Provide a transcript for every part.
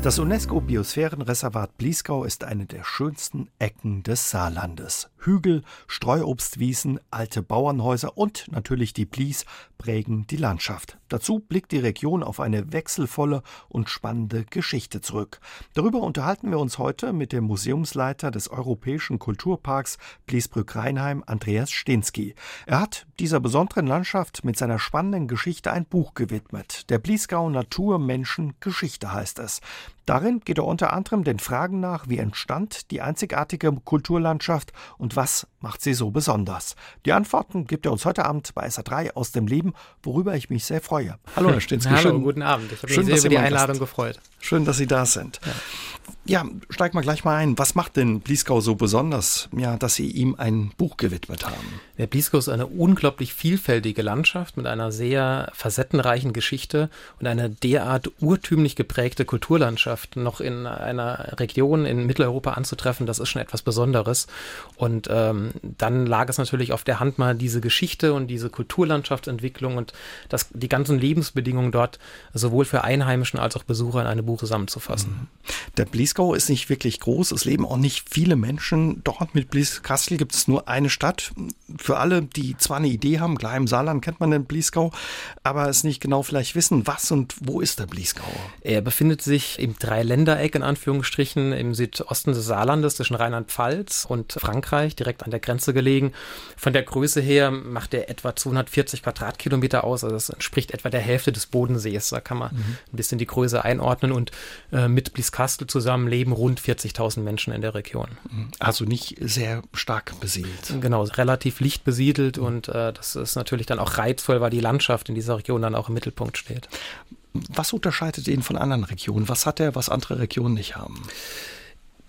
Das UNESCO-Biosphärenreservat Bliesgau ist eine der schönsten Ecken des Saarlandes. Hügel, Streuobstwiesen, alte Bauernhäuser und natürlich die Blies prägen die Landschaft. Dazu blickt die Region auf eine wechselvolle und spannende Geschichte zurück. Darüber unterhalten wir uns heute mit dem Museumsleiter des Europäischen Kulturparks Bliesbrück-Rheinheim, Andreas Stensky. Er hat dieser besonderen Landschaft mit seiner spannenden Geschichte ein Buch gewidmet. Der Bliesgau Natur, Menschen, Geschichte heißt es. Darin geht er unter anderem den Fragen nach, wie entstand die einzigartige Kulturlandschaft und was macht sie so besonders. Die Antworten gibt er uns heute Abend bei SA3 aus dem Leben, worüber ich mich sehr freue. Hallo, Herr Stinski. Hallo, schön, guten Abend. Ich habe mich sehr über die Einladung gefreut. Schön, dass Sie da sind. Ja. Ja, steig mal gleich mal ein. Was macht denn Bliesgau so besonders, ja, dass Sie ihm ein Buch gewidmet haben? Der Bliesgau ist eine unglaublich vielfältige Landschaft mit einer sehr facettenreichen Geschichte und eine derart urtümlich geprägte Kulturlandschaft noch in einer Region in Mitteleuropa anzutreffen, das ist schon etwas Besonderes. Und ähm, dann lag es natürlich auf der Hand mal diese Geschichte und diese Kulturlandschaftsentwicklung und das, die ganzen Lebensbedingungen dort sowohl für Einheimischen als auch Besucher in einem Buch zusammenzufassen. Der Bliesgau Breisgau ist nicht wirklich groß. Es leben auch nicht viele Menschen dort. Mit Blieskastel gibt es nur eine Stadt. Für alle, die zwar eine Idee haben, klar im Saarland kennt man den Bliesgau, aber es nicht genau vielleicht wissen, was und wo ist der Bliesgau? Er befindet sich im Dreiländereck in Anführungsstrichen im Südosten des Saarlandes zwischen Rheinland-Pfalz und Frankreich, direkt an der Grenze gelegen. Von der Größe her macht er etwa 240 Quadratkilometer aus, also das entspricht etwa der Hälfte des Bodensees. Da kann man mhm. ein bisschen die Größe einordnen und äh, mit Blieskastel zusammen leben rund 40.000 Menschen in der Region. Also nicht sehr stark besiedelt. Genau, relativ licht besiedelt und äh, das ist natürlich dann auch reizvoll, weil die Landschaft in dieser Region dann auch im Mittelpunkt steht. Was unterscheidet ihn von anderen Regionen? Was hat er, was andere Regionen nicht haben?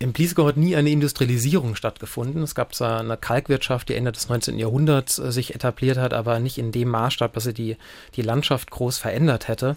Im Bliesgau hat nie eine Industrialisierung stattgefunden. Es gab zwar eine Kalkwirtschaft, die Ende des 19. Jahrhunderts äh, sich etabliert hat, aber nicht in dem Maßstab, dass sie die, die Landschaft groß verändert hätte.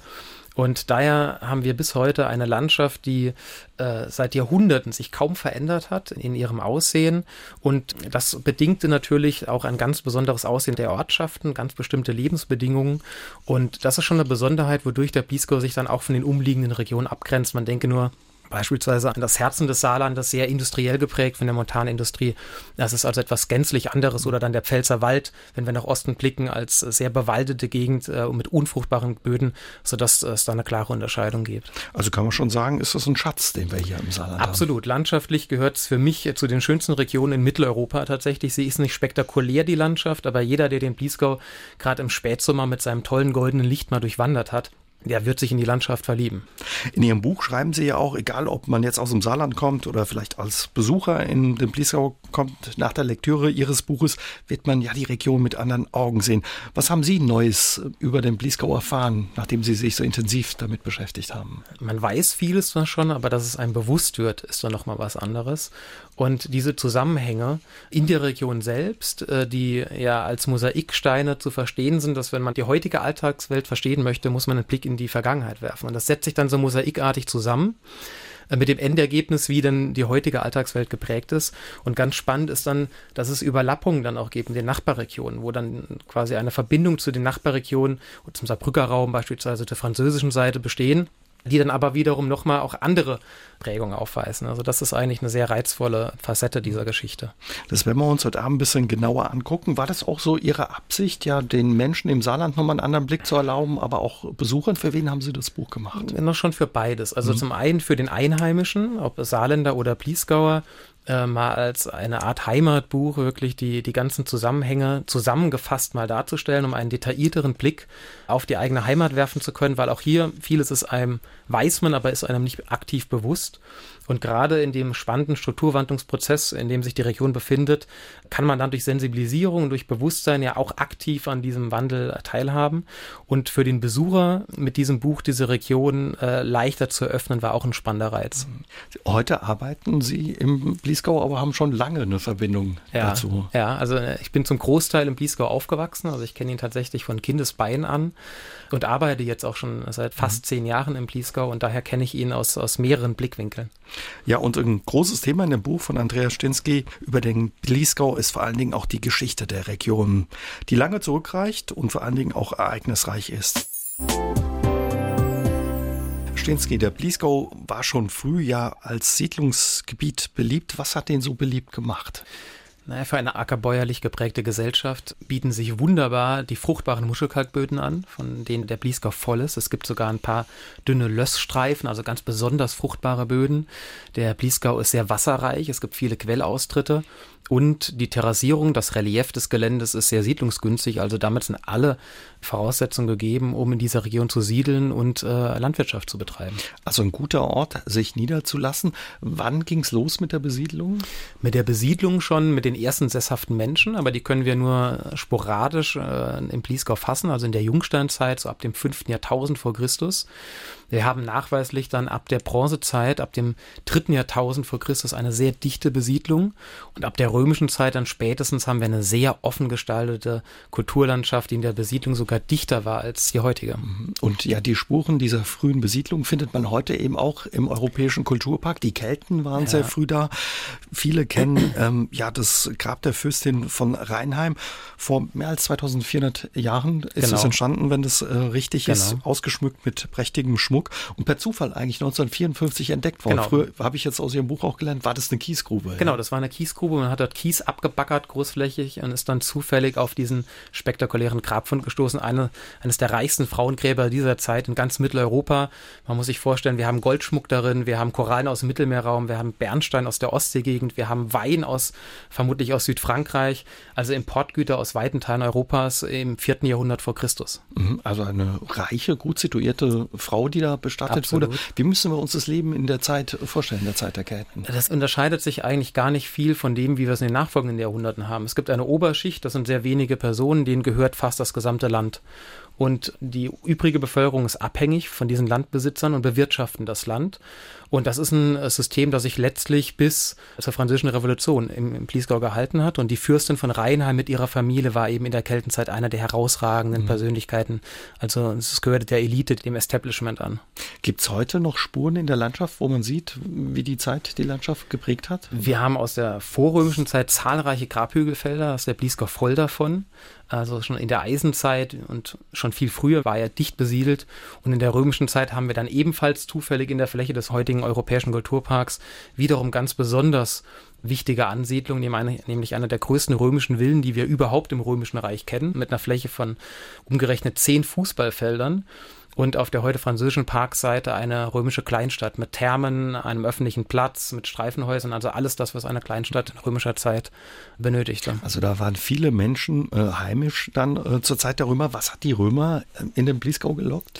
Und daher haben wir bis heute eine Landschaft, die äh, seit Jahrhunderten sich kaum verändert hat in ihrem Aussehen. Und das bedingte natürlich auch ein ganz besonderes Aussehen der Ortschaften, ganz bestimmte Lebensbedingungen. Und das ist schon eine Besonderheit, wodurch der Bliesgau sich dann auch von den umliegenden Regionen abgrenzt. Man denke nur beispielsweise an das Herzen des Saarlandes, sehr industriell geprägt von der Montanindustrie. Das ist also etwas gänzlich anderes. Oder dann der Pfälzer Wald, wenn wir nach Osten blicken, als sehr bewaldete Gegend äh, mit unfruchtbaren Böden, sodass es da eine klare Unterscheidung gibt. Also kann man schon sagen, ist das ein Schatz, den wir hier im Saarland Absolut. haben? Absolut. Landschaftlich gehört es für mich zu den schönsten Regionen in Mitteleuropa tatsächlich. Sie ist nicht spektakulär, die Landschaft, aber jeder, der den Bliesgau gerade im Spätsommer mit seinem tollen goldenen Licht mal durchwandert hat, der wird sich in die Landschaft verlieben. In Ihrem Buch schreiben Sie ja auch, egal ob man jetzt aus dem Saarland kommt oder vielleicht als Besucher in den Bliesgau kommt, nach der Lektüre Ihres Buches wird man ja die Region mit anderen Augen sehen. Was haben Sie Neues über den Bliesgau erfahren, nachdem Sie sich so intensiv damit beschäftigt haben? Man weiß vieles zwar schon, aber dass es einem bewusst wird, ist dann nochmal was anderes. Und diese Zusammenhänge in der Region selbst, äh, die ja als Mosaiksteine zu verstehen sind, dass wenn man die heutige Alltagswelt verstehen möchte, muss man einen Blick in die Vergangenheit werfen. Und das setzt sich dann so mosaikartig zusammen äh, mit dem Endergebnis, wie denn die heutige Alltagswelt geprägt ist. Und ganz spannend ist dann, dass es Überlappungen dann auch gibt in den Nachbarregionen, wo dann quasi eine Verbindung zu den Nachbarregionen und zum Saarbrücker Raum beispielsweise der französischen Seite bestehen die dann aber wiederum nochmal auch andere Prägungen aufweisen. Also das ist eigentlich eine sehr reizvolle Facette dieser Geschichte. Das werden wir uns heute Abend ein bisschen genauer angucken. War das auch so Ihre Absicht, ja, den Menschen im Saarland nochmal einen anderen Blick zu erlauben, aber auch Besuchern? Für wen haben Sie das Buch gemacht? Ja, schon für beides. Also mhm. zum einen für den Einheimischen, ob Saarländer oder Bliesgauer, äh, mal als eine Art Heimatbuch wirklich die, die ganzen Zusammenhänge zusammengefasst mal darzustellen, um einen detaillierteren Blick auf die eigene Heimat werfen zu können, weil auch hier vieles ist einem, weiß man, aber ist einem nicht aktiv bewusst. Und gerade in dem spannenden Strukturwandlungsprozess, in dem sich die Region befindet, kann man dann durch Sensibilisierung, durch Bewusstsein ja auch aktiv an diesem Wandel teilhaben. Und für den Besucher mit diesem Buch diese Region äh, leichter zu eröffnen, war auch ein spannender Reiz. Heute arbeiten Sie im Bliesgau, aber haben schon lange eine Verbindung ja, dazu. Ja, also äh, ich bin zum Großteil im Bliesgau aufgewachsen. Also ich kenne ihn tatsächlich von Kindesbein an und arbeite jetzt auch schon seit fast mhm. zehn Jahren im Bliesgau und daher kenne ich ihn aus, aus mehreren Blickwinkeln. Ja, und ein großes Thema in dem Buch von Andreas Stinski über den Bliesgau ist vor allen Dingen auch die Geschichte der Region, die lange zurückreicht und vor allen Dingen auch ereignisreich ist. Stinski, der Bliesgau war schon früh ja als Siedlungsgebiet beliebt. Was hat den so beliebt gemacht? Naja, für eine ackerbäuerlich geprägte Gesellschaft bieten sich wunderbar die fruchtbaren Muschelkalkböden an, von denen der Bliesgau voll ist. Es gibt sogar ein paar dünne Lössstreifen, also ganz besonders fruchtbare Böden. Der Bliesgau ist sehr wasserreich, es gibt viele Quellaustritte und die Terrassierung, das Relief des Geländes ist sehr siedlungsgünstig, also damit sind alle Voraussetzungen gegeben, um in dieser Region zu siedeln und äh, Landwirtschaft zu betreiben. Also ein guter Ort, sich niederzulassen. Wann ging es los mit der Besiedlung? Mit der Besiedlung schon mit den ersten sesshaften Menschen, aber die können wir nur sporadisch äh, im Bliesgau fassen, also in der Jungsteinzeit, so ab dem 5. Jahrtausend vor Christus. Wir haben nachweislich dann ab der Bronzezeit, ab dem dritten Jahrtausend vor Christus eine sehr dichte Besiedlung und ab der römischen Zeit dann spätestens haben wir eine sehr offen gestaltete Kulturlandschaft, die in der Besiedlung sogar dichter war als die heutige. Mhm. Und ja, die Spuren dieser frühen Besiedlung findet man heute eben auch im Europäischen Kulturpark. Die Kelten waren ja. sehr früh da. Viele kennen ähm, ja das Grab der Fürstin von Rheinheim. Vor mehr als 2400 Jahren ist genau. es entstanden, wenn das äh, richtig genau. ist, ausgeschmückt mit prächtigem Schmuck. Und per Zufall eigentlich 1954 entdeckt worden. Genau. Früher habe ich jetzt aus Ihrem Buch auch gelernt, war das eine Kiesgrube. Genau, ja? das war eine Kiesgrube. Man hat dort Kies abgebackert, großflächig und ist dann zufällig auf diesen spektakulären Grabfund gestoßen. Eine, eines der reichsten Frauengräber dieser Zeit in ganz Mitteleuropa. Man muss sich vorstellen, wir haben Goldschmuck darin, wir haben Korallen aus dem Mittelmeerraum, wir haben Bernstein aus der Ostseegegend, wir haben Wein aus, vermutlich aus Südfrankreich, also Importgüter aus weiten Teilen Europas im vierten Jahrhundert vor Christus. Mhm, also eine reiche, gut situierte Frau, die da bestattet Absolut. wurde. Wie müssen wir uns das Leben in der Zeit vorstellen, in der Zeit der Kelten? Das unterscheidet sich eigentlich gar nicht viel von dem, wie wir es in den nachfolgenden Jahrhunderten haben. Es gibt eine Oberschicht, das sind sehr wenige Personen, denen gehört fast das gesamte Land. Und die übrige Bevölkerung ist abhängig von diesen Landbesitzern und bewirtschaften das Land. Und das ist ein äh, System, das sich letztlich bis zur Französischen Revolution im, im Pliesgau gehalten hat. Und die Fürstin von Rheinheim mit ihrer Familie war eben in der Keltenzeit einer der herausragenden mhm. Persönlichkeiten. Also es gehörte der Elite, dem Establishment an. Gibt es heute noch Spuren in der Landschaft, wo man sieht, wie die Zeit die Landschaft geprägt hat? Wir haben aus der vorrömischen Zeit zahlreiche Grabhügelfelder, ist der Bliesgau voll davon also schon in der Eisenzeit und schon viel früher war er dicht besiedelt. Und in der römischen Zeit haben wir dann ebenfalls zufällig in der Fläche des heutigen Europäischen Kulturparks wiederum ganz besonders wichtige Ansiedlung, nämlich eine der größten römischen Villen, die wir überhaupt im Römischen Reich kennen, mit einer Fläche von umgerechnet zehn Fußballfeldern und auf der heute französischen Parkseite eine römische Kleinstadt mit Thermen, einem öffentlichen Platz, mit Streifenhäusern, also alles das, was eine Kleinstadt in römischer Zeit benötigte. Also da waren viele Menschen äh, heimisch dann äh, zur Zeit der Römer. Was hat die Römer äh, in den Bliesgau gelockt?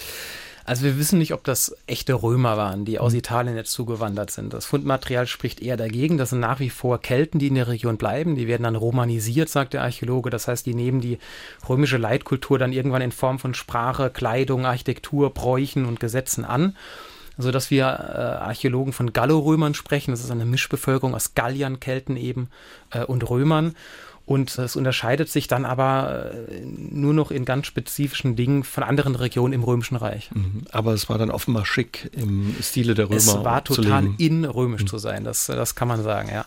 Also wir wissen nicht, ob das echte Römer waren, die aus mhm. Italien jetzt zugewandert sind. Das Fundmaterial spricht eher dagegen. Das sind nach wie vor Kelten, die in der Region bleiben. Die werden dann romanisiert, sagt der Archäologe. Das heißt, die nehmen die römische Leitkultur dann irgendwann in Form von Sprache, Kleidung, Architektur, Bräuchen und Gesetzen an so dass wir äh, Archäologen von Gallorömern sprechen. Das ist eine Mischbevölkerung aus Galliern, Kelten eben äh, und Römern. Und es unterscheidet sich dann aber äh, nur noch in ganz spezifischen Dingen von anderen Regionen im Römischen Reich. Mhm. Aber es war dann offenbar schick im Stile der Römer. Es war total in römisch mhm. zu sein, das, das kann man sagen, ja.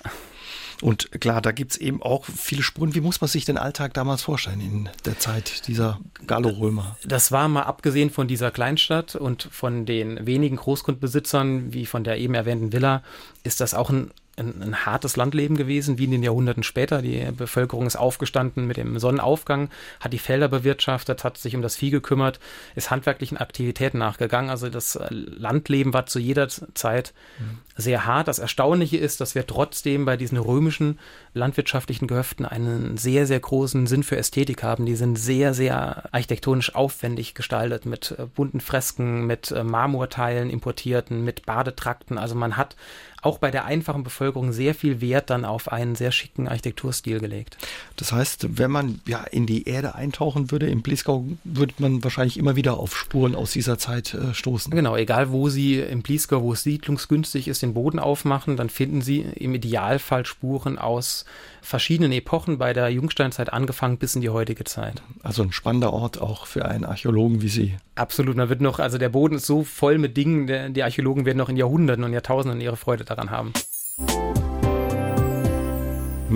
Und klar, da gibt es eben auch viele Spuren. Wie muss man sich den Alltag damals vorstellen in der Zeit dieser Gallo-Römer? Das war mal abgesehen von dieser Kleinstadt und von den wenigen Großgrundbesitzern, wie von der eben erwähnten Villa, ist das auch ein ein, ein, hartes Landleben gewesen, wie in den Jahrhunderten später. Die Bevölkerung ist aufgestanden mit dem Sonnenaufgang, hat die Felder bewirtschaftet, hat sich um das Vieh gekümmert, ist handwerklichen Aktivitäten nachgegangen. Also das äh, Landleben war zu jeder Zeit mhm. sehr hart. Das Erstaunliche ist, dass wir trotzdem bei diesen römischen landwirtschaftlichen Gehöften einen sehr, sehr großen Sinn für Ästhetik haben. Die sind sehr, sehr architektonisch aufwendig gestaltet mit äh, bunten Fresken, mit äh, Marmorteilen importierten, mit Badetrakten. Also man hat auch bei der einfachen Bevölkerung sehr viel Wert dann auf einen sehr schicken Architekturstil gelegt. Das heißt, wenn man ja in die Erde eintauchen würde im Bliesgau, würde man wahrscheinlich immer wieder auf Spuren aus dieser Zeit äh, stoßen. Genau, egal wo Sie im Bliesgau, wo es siedlungsgünstig ist, den Boden aufmachen, dann finden Sie im Idealfall Spuren aus verschiedenen Epochen bei der Jungsteinzeit angefangen bis in die heutige Zeit. Also ein spannender Ort auch für einen Archäologen wie Sie. Absolut, man wird noch, also der Boden ist so voll mit Dingen, die Archäologen werden noch in Jahrhunderten und Jahrtausenden ihre Freude daran haben.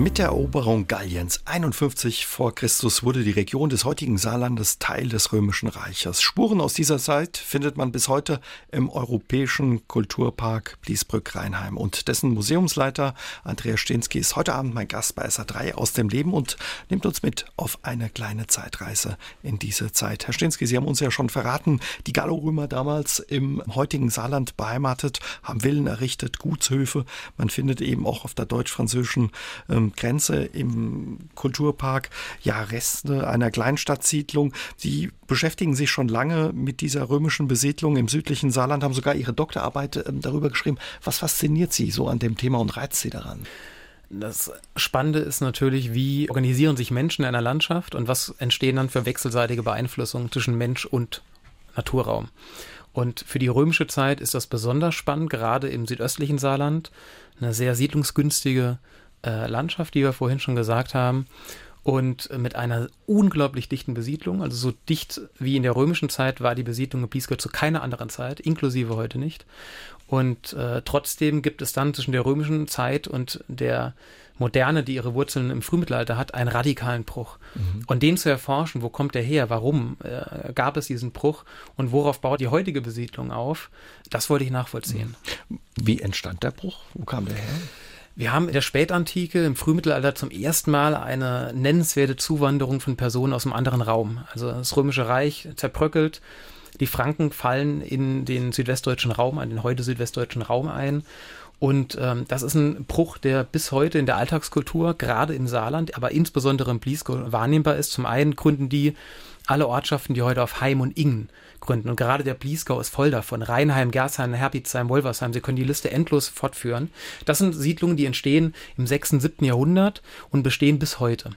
Mit der Eroberung Galliens 51 vor Christus wurde die Region des heutigen Saarlandes Teil des Römischen Reiches. Spuren aus dieser Zeit findet man bis heute im Europäischen Kulturpark Bliesbrück-Rheinheim. Und dessen Museumsleiter Andreas Stensky ist heute Abend mein Gast bei SA3 aus dem Leben und nimmt uns mit auf eine kleine Zeitreise in diese Zeit. Herr Stensky, Sie haben uns ja schon verraten, die Gallorömer damals im heutigen Saarland beheimatet, haben Villen errichtet, Gutshöfe. Man findet eben auch auf der deutsch-französischen äh, ähm, Grenze im Kulturpark ja Reste einer Kleinstadtsiedlung. Die beschäftigen sich schon lange mit dieser römischen Besiedlung im südlichen Saarland, haben sogar ihre Doktorarbeit äh, darüber geschrieben. Was fasziniert Sie so an dem Thema und reizt Sie daran? Das Spannende ist natürlich, wie organisieren sich Menschen in einer Landschaft und was entstehen dann für wechselseitige Beeinflussungen zwischen Mensch und Naturraum. Und für die römische Zeit ist das besonders spannend, gerade im südöstlichen Saarland. Eine sehr siedlungsgünstige äh, Landschaft, die wir vorhin schon gesagt haben, und mit einer unglaublich dichten Besiedlung. Also so dicht wie in der römischen Zeit war die Besiedlung in Bliesgau zu keiner anderen Zeit, inklusive heute nicht. Und äh, trotzdem gibt es dann zwischen der römischen Zeit und der Moderne, die ihre Wurzeln im Frühmittelalter hat, einen radikalen Bruch. Mhm. Und den zu erforschen, wo kommt der her, warum äh, gab es diesen Bruch und worauf baut die heutige Besiedlung auf, das wollte ich nachvollziehen. Wie entstand der Bruch? Wo kam der her? Wir haben in der Spätantike, im Frühmittelalter zum ersten Mal eine nennenswerte Zuwanderung von Personen aus einem anderen Raum. Also das Römische Reich zerbröckelt. Die Franken fallen in den südwestdeutschen Raum, an den heute südwestdeutschen Raum ein. Und ähm, das ist ein Bruch, der bis heute in der Alltagskultur, gerade im Saarland, aber insbesondere im Bliesgau wahrnehmbar ist. Zum einen gründen die alle Ortschaften, die heute auf Heim und Ingen gründen. Und gerade der Bliesgau ist voll davon. Rheinheim, Gersheim, Herbitzheim, Wolversheim. Sie können die Liste endlos fortführen. Das sind Siedlungen, die entstehen im 6., 7. Jahrhundert und bestehen bis heute.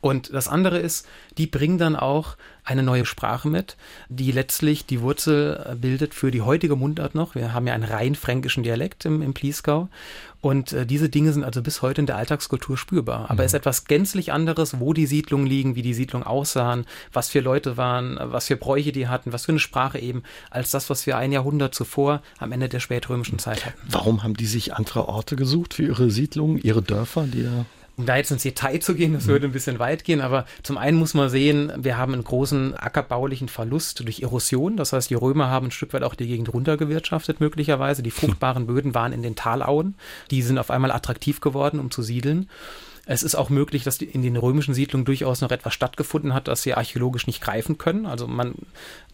Und das andere ist, die bringen dann auch eine neue Sprache mit, die letztlich die Wurzel äh, bildet für die heutige Mundart noch. Wir haben ja einen rein fränkischen Dialekt im, im Pliesgau. Und äh, diese Dinge sind also bis heute in der Alltagskultur spürbar. Aber mhm. es ist etwas gänzlich anderes, wo die Siedlungen liegen, wie die Siedlungen aussahen, was für Leute waren, was für Bräuche die hatten, was für eine Sprache eben, als das, was wir ein Jahrhundert zuvor am Ende der spätrömischen Zeit hatten. Warum haben die sich andere Orte gesucht für ihre Siedlungen, ihre Dörfer, die da um da jetzt ins Detail zu gehen, das mhm. würde ein bisschen weit gehen, aber zum einen muss man sehen, wir haben einen großen ackerbaulichen Verlust durch Erosion. Das heißt, die Römer haben ein Stück weit auch die Gegend runtergewirtschaftet, möglicherweise. Die fruchtbaren Böden waren in den Talauen. Die sind auf einmal attraktiv geworden, um zu siedeln. Es ist auch möglich, dass in den römischen Siedlungen durchaus noch etwas stattgefunden hat, das sie archäologisch nicht greifen können. Also man,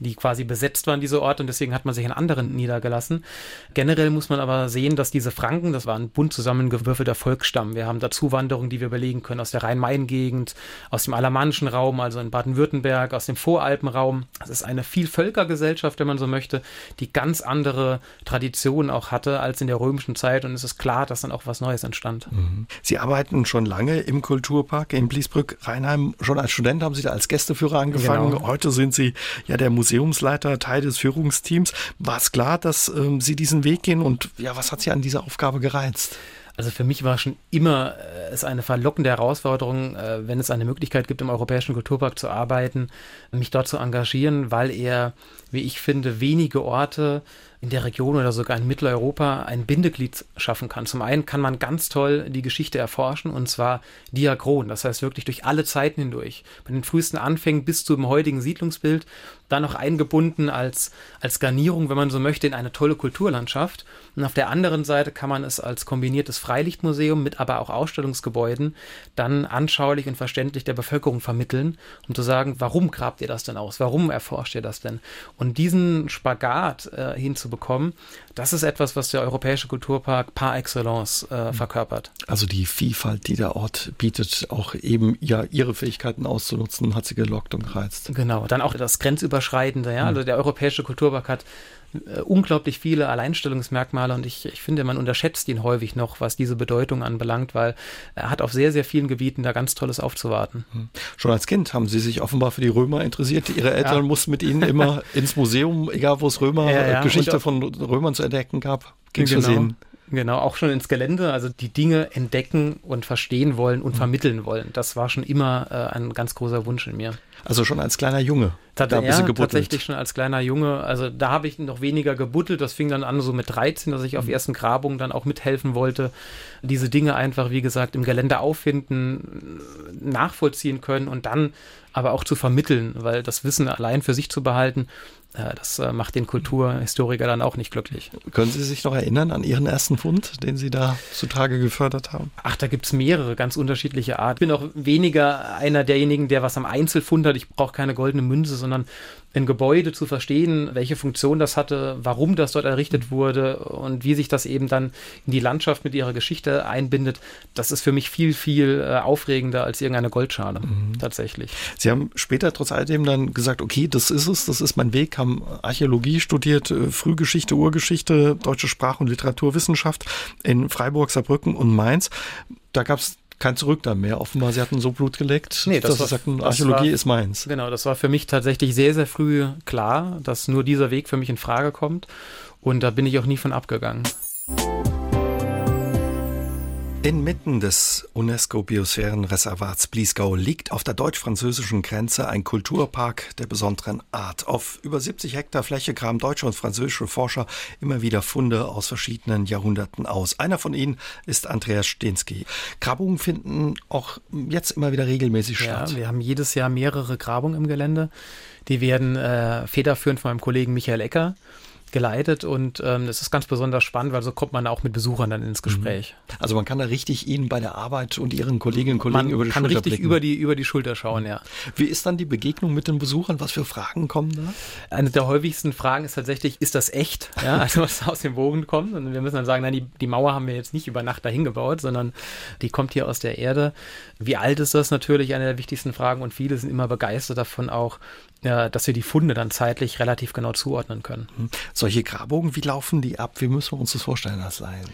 die quasi besetzt waren, diese Orte, und deswegen hat man sich an anderen niedergelassen. Generell muss man aber sehen, dass diese Franken, das war ein bunt zusammengewürfelter Volksstamm. Wir haben da Zuwanderungen, die wir überlegen können aus der Rhein-Main-Gegend, aus dem alamannischen Raum, also in Baden-Württemberg, aus dem Voralpenraum. Es ist eine Vielvölkergesellschaft, wenn man so möchte, die ganz andere Traditionen auch hatte als in der römischen Zeit. Und es ist klar, dass dann auch was Neues entstand. Mhm. Sie arbeiten schon lange lange im Kulturpark in Bliesbrück-Rheinheim. Schon als Student haben Sie da als Gästeführer angefangen. Genau. Heute sind Sie ja der Museumsleiter, Teil des Führungsteams. War es klar, dass ähm, Sie diesen Weg gehen und ja, was hat Sie an dieser Aufgabe gereizt? Also für mich war schon immer äh, es eine verlockende Herausforderung, äh, wenn es eine Möglichkeit gibt, im Europäischen Kulturpark zu arbeiten, mich dort zu engagieren, weil er, wie ich finde, wenige Orte in der Region oder sogar in Mitteleuropa ein Bindeglied schaffen kann. Zum einen kann man ganz toll die Geschichte erforschen und zwar diachron, das heißt wirklich durch alle Zeiten hindurch. Bei den frühesten Anfängen bis zum heutigen Siedlungsbild, dann noch eingebunden als, als Garnierung, wenn man so möchte, in eine tolle Kulturlandschaft. Und auf der anderen Seite kann man es als kombiniertes Freilichtmuseum mit aber auch Ausstellungsgebäuden dann anschaulich und verständlich der Bevölkerung vermitteln, um zu sagen, warum grabt ihr das denn aus? Warum erforscht ihr das denn? Und diesen Spagat äh, hinzubekommen, das ist etwas, was der Europäische Kulturpark par excellence äh, mhm. verkörpert. Also die Vielfalt, die der Ort bietet, auch eben ja ihre Fähigkeiten auszunutzen, hat sie gelockt und gereizt. Genau, dann auch das Grenzüberschreitende, ja. Mhm. Also der Europäische Kulturpark hat äh, unglaublich viele Alleinstellungsmerkmale und ich, ich finde, man unterschätzt ihn häufig noch, was diese Bedeutung anbelangt, weil er hat auf sehr, sehr vielen Gebieten da ganz Tolles aufzuwarten. Hm. Schon als Kind haben Sie sich offenbar für die Römer interessiert. Ihre Eltern ja. mussten mit Ihnen immer ins Museum, egal wo es Römer, ja, ja. Geschichte von Römern zu entdecken gab. Ging's genau. Genau, auch schon ins Gelände, also die Dinge entdecken und verstehen wollen und mhm. vermitteln wollen. Das war schon immer äh, ein ganz großer Wunsch in mir. Also schon als kleiner Junge. Tat, da ja, tatsächlich schon als kleiner Junge. Also da habe ich noch weniger gebuddelt. Das fing dann an so mit 13, dass ich auf mhm. ersten Grabungen dann auch mithelfen wollte. Diese Dinge einfach, wie gesagt, im Gelände auffinden, nachvollziehen können und dann aber auch zu vermitteln, weil das Wissen allein für sich zu behalten, das äh, macht den Kulturhistoriker dann auch nicht glücklich. Können Sie sich noch erinnern an Ihren ersten Fund, den Sie da zutage gefördert haben? Ach, da gibt es mehrere ganz unterschiedliche Arten. Ich bin auch weniger einer derjenigen, der was am Einzelfund hat. Ich brauche keine goldene Münze, sondern ein Gebäude zu verstehen, welche Funktion das hatte, warum das dort errichtet wurde und wie sich das eben dann in die Landschaft mit ihrer Geschichte einbindet, das ist für mich viel, viel äh, aufregender als irgendeine Goldschale, mhm. tatsächlich. Sie haben später trotz alledem dann gesagt, okay, das ist es, das ist mein Weg, haben Archäologie studiert, äh, Frühgeschichte, Urgeschichte, deutsche Sprach- und Literaturwissenschaft in Freiburg, Saarbrücken und Mainz. Da gab es kein Zurück dann mehr. Offenbar, sie hatten so Blut geleckt, nee, das dass war, sie sagten, Archäologie war, ist meins. Genau, das war für mich tatsächlich sehr, sehr früh klar, dass nur dieser Weg für mich in Frage kommt. Und da bin ich auch nie von abgegangen. Inmitten des UNESCO-Biosphärenreservats Bliesgau liegt auf der deutsch-französischen Grenze ein Kulturpark der besonderen Art. Auf über 70 Hektar Fläche graben deutsche und französische Forscher immer wieder Funde aus verschiedenen Jahrhunderten aus. Einer von ihnen ist Andreas Stensky. Grabungen finden auch jetzt immer wieder regelmäßig statt. Ja, wir haben jedes Jahr mehrere Grabungen im Gelände. Die werden äh, federführend von meinem Kollegen Michael Ecker geleitet und ähm, das ist ganz besonders spannend, weil so kommt man auch mit Besuchern dann ins Gespräch. Mhm. Also man kann da richtig Ihnen bei der Arbeit und Ihren Kolleginnen und Kollegen man über die kann Schulter richtig blicken. über die über die Schulter schauen, ja. Wie ist dann die Begegnung mit den Besuchern? Was für Fragen kommen da? Eine der häufigsten Fragen ist tatsächlich, ist das echt? Ja, also was aus dem Bogen kommt und wir müssen dann sagen, nein, die, die Mauer haben wir jetzt nicht über Nacht dahin gebaut, sondern die kommt hier aus der Erde. Wie alt ist das natürlich eine der wichtigsten Fragen und viele sind immer begeistert davon auch, ja, dass wir die Funde dann zeitlich relativ genau zuordnen können. Hm. Solche Grabungen, wie laufen die ab? Wie müssen wir uns das vorstellen, Herr Lein?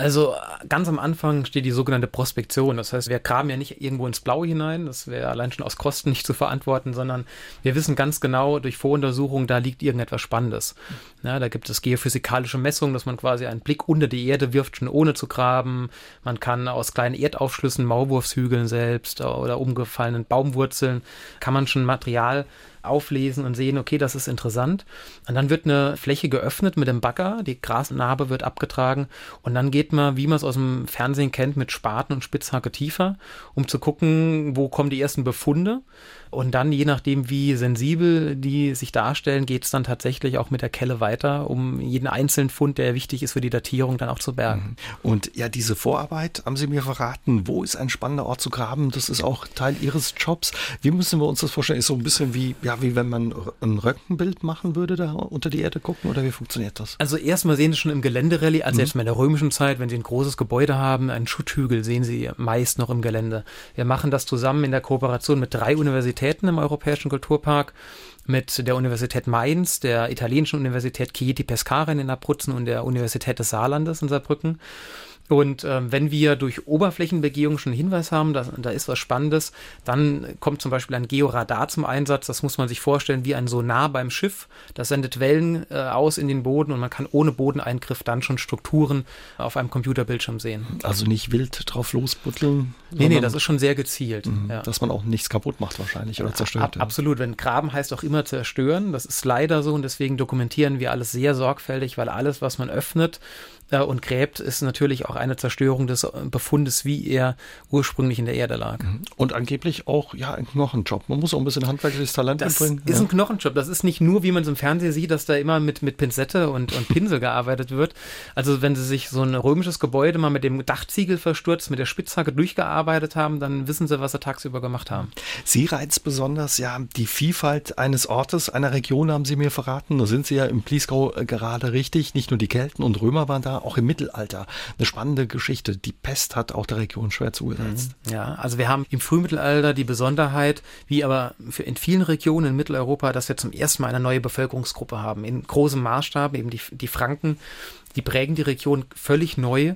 Also ganz am Anfang steht die sogenannte Prospektion. Das heißt, wir graben ja nicht irgendwo ins Blaue hinein. Das wäre allein schon aus Kosten nicht zu verantworten, sondern wir wissen ganz genau durch Voruntersuchungen, da liegt irgendetwas Spannendes. Ja, da gibt es geophysikalische Messungen, dass man quasi einen Blick unter die Erde wirft, schon ohne zu graben. Man kann aus kleinen Erdaufschlüssen, Maulwurfshügeln selbst oder umgefallenen Baumwurzeln, kann man schon Material auflesen und sehen, okay, das ist interessant. Und dann wird eine Fläche geöffnet mit dem Bagger, die Grasnarbe wird abgetragen und dann geht man, wie man es aus dem Fernsehen kennt, mit Spaten und Spitzhacke tiefer, um zu gucken, wo kommen die ersten Befunde. Und dann, je nachdem, wie sensibel die sich darstellen, geht es dann tatsächlich auch mit der Kelle weiter, um jeden einzelnen Fund, der wichtig ist für die Datierung, dann auch zu bergen. Mhm. Und ja, diese Vorarbeit, haben Sie mir verraten, wo ist ein spannender Ort zu graben? Das ist auch Teil Ihres Jobs. Wie müssen wir uns das vorstellen? Ist so ein bisschen wie, ja, wie wenn man ein Röntgenbild machen würde, da unter die Erde gucken oder wie funktioniert das? Also erstmal sehen Sie schon im Geländerallye, also mhm. jetzt mal in der römischen Zeit, wenn Sie ein großes Gebäude haben, einen Schutthügel sehen Sie meist noch im Gelände. Wir machen das zusammen in der Kooperation mit drei Universitäten Universitäten im Europäischen Kulturpark mit der Universität Mainz, der italienischen Universität Chieti Pescara in Abruzzen und der Universität des Saarlandes in Saarbrücken. Und ähm, wenn wir durch Oberflächenbegehung schon Hinweis haben, da, da ist was Spannendes, dann kommt zum Beispiel ein Georadar zum Einsatz. Das muss man sich vorstellen wie ein Sonar beim Schiff. Das sendet Wellen äh, aus in den Boden und man kann ohne Bodeneingriff dann schon Strukturen auf einem Computerbildschirm sehen. Also nicht wild drauf losbutteln. Nee, nee, das ist schon sehr gezielt. Mhm, ja. Dass man auch nichts kaputt macht wahrscheinlich oder zerstört. Ab, ja. Absolut. Wenn Graben heißt auch immer zerstören. Das ist leider so und deswegen dokumentieren wir alles sehr sorgfältig, weil alles, was man öffnet, äh, und gräbt, ist natürlich auch eine Zerstörung des Befundes, wie er ursprünglich in der Erde lag. Mhm. Und angeblich auch ja ein Knochenjob. Man muss auch ein bisschen handwerkliches Talent das mitbringen. Das ist ja. ein Knochenjob. Das ist nicht nur, wie man es im Fernsehen sieht, dass da immer mit, mit Pinzette und, und Pinsel gearbeitet wird. Also wenn Sie sich so ein römisches Gebäude mal mit dem Dachziegel verstürzt, mit der Spitzhacke durchgearbeitet haben, dann wissen Sie, was Sie tagsüber gemacht haben. Sie reizt besonders ja die Vielfalt eines Ortes, einer Region, haben Sie mir verraten. Da sind Sie ja im Pliesgau äh, gerade richtig. Nicht nur die Kelten und Römer waren da, auch im Mittelalter. Eine spannende spannende Geschichte. Die Pest hat auch der Region schwer zugesetzt. Mhm. Ja, also wir haben im Frühmittelalter die Besonderheit, wie aber für in vielen Regionen in Mitteleuropa, dass wir zum ersten Mal eine neue Bevölkerungsgruppe haben. In großem Maßstab, eben die, die Franken, die prägen die Region völlig neu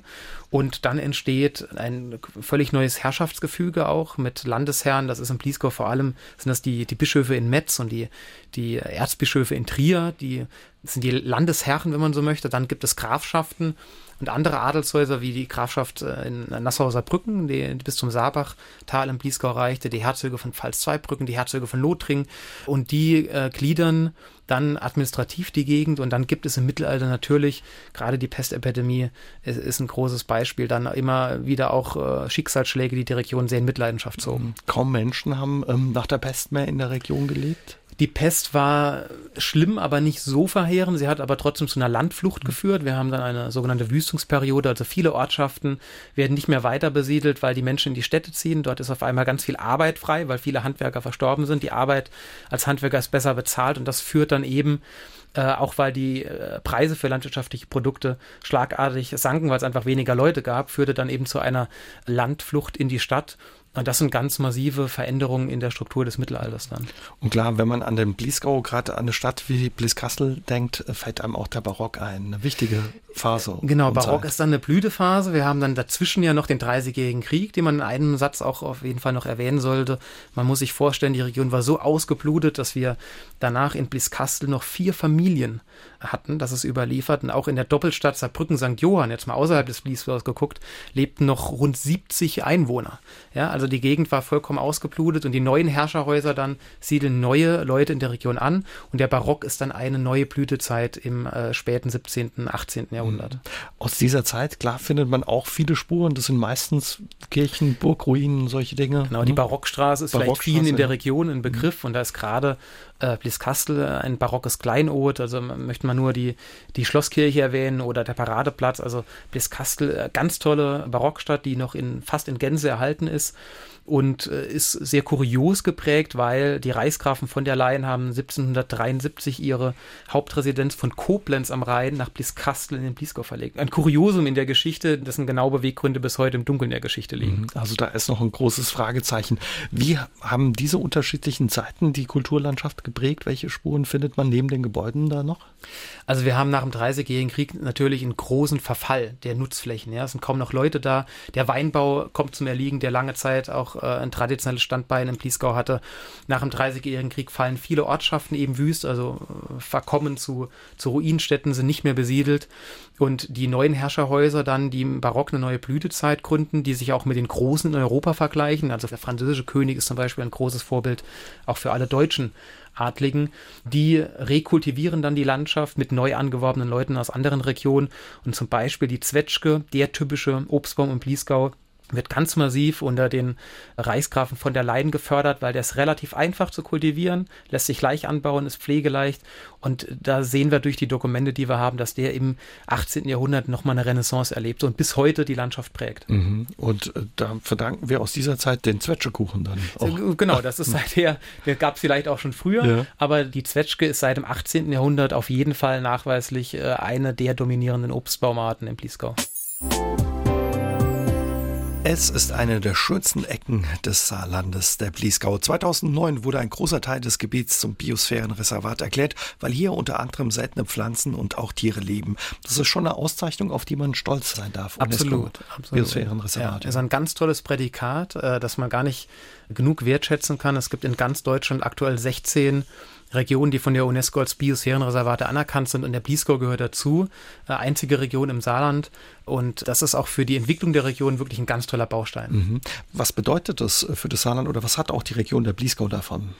und dann entsteht ein völlig neues Herrschaftsgefüge auch mit Landesherren. Das ist in Bliesgau vor allem, sind das die, die Bischöfe in Metz und die, die Erzbischöfe in Trier, die sind die Landesherren, wenn man so möchte. Dann gibt es Grafschaften und andere Adelshäuser wie die Grafschaft äh, in Nassau-Saarbrücken, die bis zum Saarbachtal im Bliesgau reichte, die Herzöge von Pfalz-Zweibrücken, die Herzöge von Lothringen und die äh, gliedern dann administrativ die Gegend und dann gibt es im Mittelalter natürlich, gerade die Pestepidemie ist, ist ein großes Beispiel, dann immer wieder auch äh, Schicksalsschläge, die die Region sehr in Mitleidenschaft zogen. Kaum Menschen haben ähm, nach der Pest mehr in der Region gelebt? Die Pest war schlimm, aber nicht so verheerend. Sie hat aber trotzdem zu einer Landflucht mhm. geführt. Wir haben dann eine sogenannte Wüstungsperiode. Also viele Ortschaften werden nicht mehr weiter besiedelt, weil die Menschen in die Städte ziehen. Dort ist auf einmal ganz viel Arbeit frei, weil viele Handwerker verstorben sind. Die Arbeit als Handwerker ist besser bezahlt und das führt dann eben äh, auch weil die äh, Preise für landwirtschaftliche Produkte schlagartig sanken, weil es einfach weniger Leute gab, führte dann eben zu einer Landflucht in die Stadt und das sind ganz massive Veränderungen in der Struktur des Mittelalters dann. Und klar, wenn man an den Bliesgau, gerade an eine Stadt wie Blieskastel denkt, fällt einem auch der Barock ein. Eine wichtige Phase. Genau, Barock Zeit. ist dann eine Blütephase. Wir haben dann dazwischen ja noch den Dreißigjährigen Krieg, den man in einem Satz auch auf jeden Fall noch erwähnen sollte. Man muss sich vorstellen, die Region war so ausgeblutet, dass wir danach in Blieskastel noch vier Familien hatten. Das ist überliefert. Und auch in der Doppelstadt Saarbrücken St. Johann, jetzt mal außerhalb des Bliesgaus geguckt, lebten noch rund 70 Einwohner. Ja, also die Gegend war vollkommen ausgeblutet und die neuen Herrscherhäuser dann siedeln neue Leute in der Region an. Und der Barock ist dann eine neue Blütezeit im äh, späten 17., 18. Jahrhundert. Mhm. Aus dieser Zeit, klar, findet man auch viele Spuren. Das sind meistens Kirchen, Burgruinen, solche Dinge. Genau, die mhm. Barockstraße ist Barockstraße, vielleicht vielen in der Region ein Begriff mhm. und da ist gerade äh, Blieskastel äh, ein barockes Kleinod. Also möchte man nur die, die Schlosskirche erwähnen oder der Paradeplatz. Also Blieskastel, äh, ganz tolle Barockstadt, die noch in, fast in Gänze erhalten ist und äh, ist sehr kurios geprägt, weil die Reichsgrafen von der Leyen haben 1773 ihre Hauptresidenz von Koblenz am Rhein nach Blieskastel in den Bliesgau verlegt. Ein Kuriosum in der Geschichte, dessen genau Beweggründe bis heute im Dunkeln der Geschichte liegen. Mhm. Also da ist noch ein großes Fragezeichen. Wie haben diese unterschiedlichen Zeiten die Kulturlandschaft geprägt? Welche Spuren findet man neben den Gebäuden da noch? Also wir haben nach dem Dreißigjährigen Krieg natürlich einen großen Verfall der Nutzflächen. Ja, es sind kaum noch Leute da. Der Weinbau kommt zum Erliegen, der lange Zeit auch äh, ein traditionelles Standbein im Bliesgau hatte. Nach dem Dreißigjährigen Krieg fallen viele Ortschaften eben wüst, also äh, verkommen zu, zu Ruinenstädten, sind nicht mehr besiedelt. Und die neuen Herrscherhäuser dann, die im Barock eine neue Blütezeit gründen, die sich auch mit den Großen in Europa vergleichen. Also der französische König ist zum Beispiel ein großes Vorbild auch für alle Deutschen Adligen, die rekultivieren dann die Landschaft mit neu angeworbenen Leuten aus anderen Regionen und zum Beispiel die Zwetschge, der typische Obstbaum im Bliesgau, wird ganz massiv unter den Reichsgrafen von der Leyen gefördert, weil der ist relativ einfach zu kultivieren, lässt sich leicht anbauen, ist pflegeleicht und da sehen wir durch die Dokumente, die wir haben, dass der im 18. Jahrhundert nochmal eine Renaissance erlebt und bis heute die Landschaft prägt. Mhm. Und äh, da verdanken wir aus dieser Zeit den Zwetschgekuchen dann. Auch. Genau, das ist seither, der gab es vielleicht auch schon früher, ja. aber die Zwetschge ist seit dem 18. Jahrhundert auf jeden Fall nachweislich äh, eine der dominierenden Obstbaumarten im Bliesgau. Es ist eine der schönsten Ecken des Saarlandes, der Bliesgau. 2009 wurde ein großer Teil des Gebiets zum Biosphärenreservat erklärt, weil hier unter anderem seltene Pflanzen und auch Tiere leben. Das ist schon eine Auszeichnung, auf die man stolz sein darf. Absolut. absolut. Biosphärenreservat. Ja, ist ein ganz tolles Prädikat, äh, das man gar nicht genug wertschätzen kann. Es gibt in ganz Deutschland aktuell 16 Regionen, die von der UNESCO als Biosphärenreservate anerkannt sind und der Bliesgau gehört dazu. Äh, einzige Region im Saarland und das ist auch für die Entwicklung der Region wirklich ein ganz toller Baustein. Mhm. Was bedeutet das für das Saarland oder was hat auch die Region der Bliesgau davon?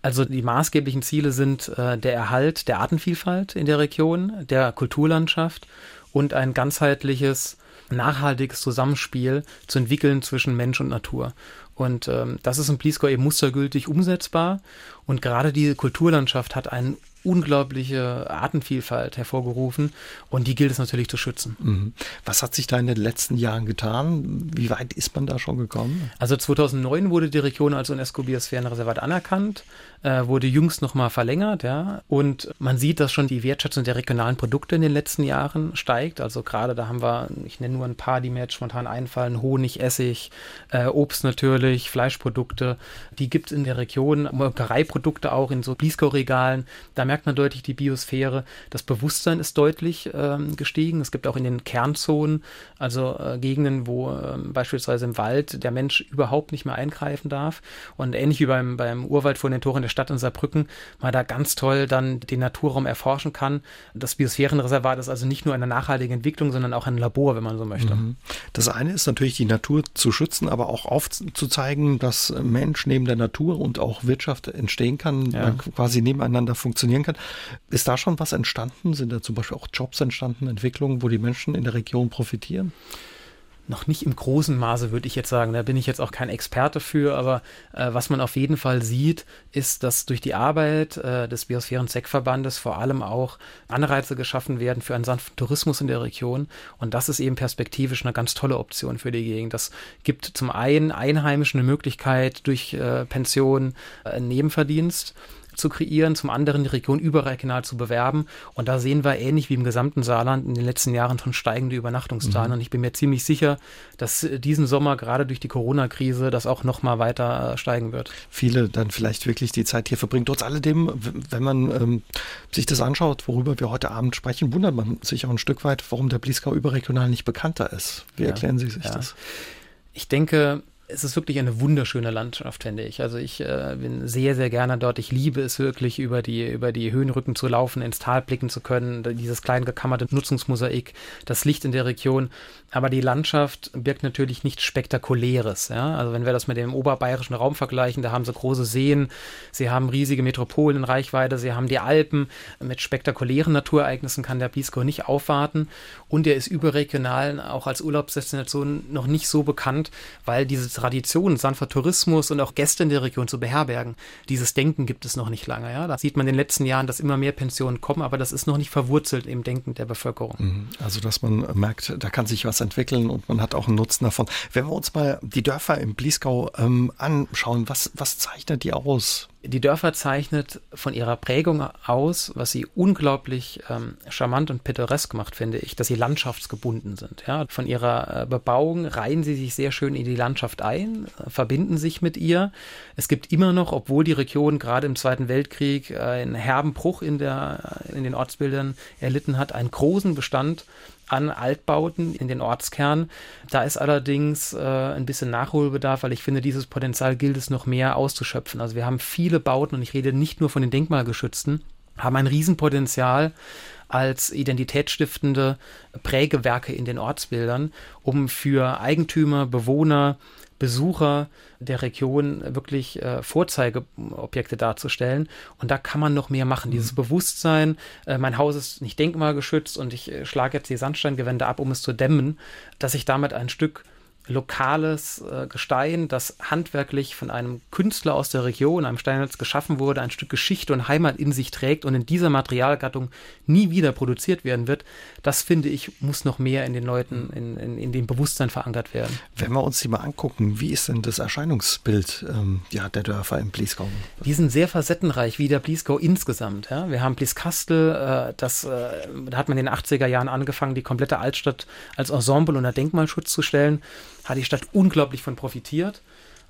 Also die maßgeblichen Ziele sind äh, der Erhalt der Artenvielfalt in der Region, der Kulturlandschaft und ein ganzheitliches, nachhaltiges Zusammenspiel zu entwickeln zwischen Mensch und Natur. Und ähm, das ist im Bliesgau eben mustergültig umsetzbar. Und gerade diese Kulturlandschaft hat einen unglaubliche Artenvielfalt hervorgerufen und die gilt es natürlich zu schützen. Mhm. Was hat sich da in den letzten Jahren getan? Wie weit ist man da schon gekommen? Also 2009 wurde die Region als UNESCO-Biosphärenreservat anerkannt, äh, wurde jüngst nochmal verlängert, ja, und man sieht, dass schon die Wertschätzung der regionalen Produkte in den letzten Jahren steigt. Also gerade da haben wir, ich nenne nur ein paar, die mir jetzt spontan einfallen, Honig, Essig, äh, Obst natürlich, Fleischprodukte, die gibt es in der Region, Molkereiprodukte auch in so Bliesgau-Regalen. Da merkt man deutlich die Biosphäre. Das Bewusstsein ist deutlich ähm, gestiegen. Es gibt auch in den Kernzonen, also äh, Gegenden, wo äh, beispielsweise im Wald der Mensch überhaupt nicht mehr eingreifen darf. Und ähnlich wie beim, beim Urwald vor den Toren der Stadt in Saarbrücken, man da ganz toll dann den Naturraum erforschen kann. Das Biosphärenreservat ist also nicht nur eine nachhaltige Entwicklung, sondern auch ein Labor, wenn man so möchte. Mhm. Das eine ist natürlich die Natur zu schützen, aber auch aufzuzeigen, dass Mensch neben der Natur und auch Wirtschaft entstehen kann, ja. quasi nebeneinander funktionieren kann. Ist da schon was entstanden? Sind da zum Beispiel auch Jobs entstanden, Entwicklungen, wo die Menschen in der Region profitieren? Noch nicht im großen Maße, würde ich jetzt sagen. Da bin ich jetzt auch kein Experte für, aber äh, was man auf jeden Fall sieht, ist, dass durch die Arbeit äh, des Biosphären-Zweckverbandes vor allem auch Anreize geschaffen werden für einen sanften Tourismus in der Region. Und das ist eben perspektivisch eine ganz tolle Option für die Gegend. Das gibt zum einen Einheimischen eine Möglichkeit durch äh, Pension, äh, Nebenverdienst zu kreieren, zum anderen die Region überregional zu bewerben. Und da sehen wir ähnlich wie im gesamten Saarland in den letzten Jahren schon steigende Übernachtungszahlen. Mhm. Und ich bin mir ziemlich sicher, dass diesen Sommer gerade durch die Corona-Krise das auch noch mal weiter äh, steigen wird. Viele dann vielleicht wirklich die Zeit hier verbringen. Trotz alledem, wenn man ähm, sich das anschaut, worüber wir heute Abend sprechen, wundert man sich auch ein Stück weit, warum der Bliesgau überregional nicht bekannter ist. Wie ja, erklären Sie sich ja. das? Ich denke, es ist wirklich eine wunderschöne Landschaft, finde ich. Also ich äh, bin sehr, sehr gerne dort. Ich liebe es wirklich, über die, über die Höhenrücken zu laufen, ins Tal blicken zu können, dieses klein gekammerte Nutzungsmosaik, das Licht in der Region. Aber die Landschaft birgt natürlich nichts Spektakuläres. Ja? Also wenn wir das mit dem oberbayerischen Raum vergleichen, da haben sie große Seen, sie haben riesige Metropolen in Reichweite, sie haben die Alpen. Mit spektakulären Naturereignissen kann der Bliesgau nicht aufwarten. Und er ist überregional auch als Urlaubsdestination noch nicht so bekannt, weil diese Tradition, sanfter Tourismus und auch Gäste in der Region zu beherbergen. Dieses Denken gibt es noch nicht lange. Ja? Da sieht man in den letzten Jahren, dass immer mehr Pensionen kommen, aber das ist noch nicht verwurzelt im Denken der Bevölkerung. Mhm. Also, dass man merkt, da kann sich was entwickeln und man hat auch einen Nutzen davon. Wenn wir uns mal die Dörfer im Bliesgau ähm, anschauen, was, was zeichnet die aus? Die Dörfer zeichnet von ihrer Prägung aus, was sie unglaublich ähm, charmant und pittoresk macht, finde ich, dass sie landschaftsgebunden sind. Ja? Von ihrer äh, Bebauung reihen sie sich sehr schön in die Landschaft ein, äh, verbinden sich mit ihr. Es gibt immer noch, obwohl die Region gerade im Zweiten Weltkrieg äh, einen herben Bruch in, der, in den Ortsbildern erlitten hat, einen großen Bestand an Altbauten in den Ortskern. Da ist allerdings äh, ein bisschen Nachholbedarf, weil ich finde, dieses Potenzial gilt es noch mehr auszuschöpfen. Also wir haben viele Bauten und ich rede nicht nur von den denkmalgeschützten, haben ein Riesenpotenzial als identitätsstiftende Prägewerke in den Ortsbildern, um für Eigentümer, Bewohner, Besucher der Region wirklich äh, Vorzeigeobjekte darzustellen. Und da kann man noch mehr machen. Mhm. Dieses Bewusstsein, äh, mein Haus ist nicht denkmalgeschützt und ich äh, schlage jetzt die Sandsteingewände ab, um es zu dämmen, dass ich damit ein Stück lokales äh, Gestein, das handwerklich von einem Künstler aus der Region, einem Steinmetz geschaffen wurde, ein Stück Geschichte und Heimat in sich trägt und in dieser Materialgattung nie wieder produziert werden wird, das finde ich, muss noch mehr in den Leuten, in, in, in dem Bewusstsein verankert werden. Wenn wir uns die mal angucken, wie ist denn das Erscheinungsbild ähm, ja, der Dörfer im Bliesgau? Die sind sehr facettenreich, wie der Bliesgau insgesamt. Ja? Wir haben Blieskastel, äh, das, äh, da hat man in den 80er Jahren angefangen, die komplette Altstadt als Ensemble unter Denkmalschutz zu stellen hat die Stadt unglaublich von profitiert,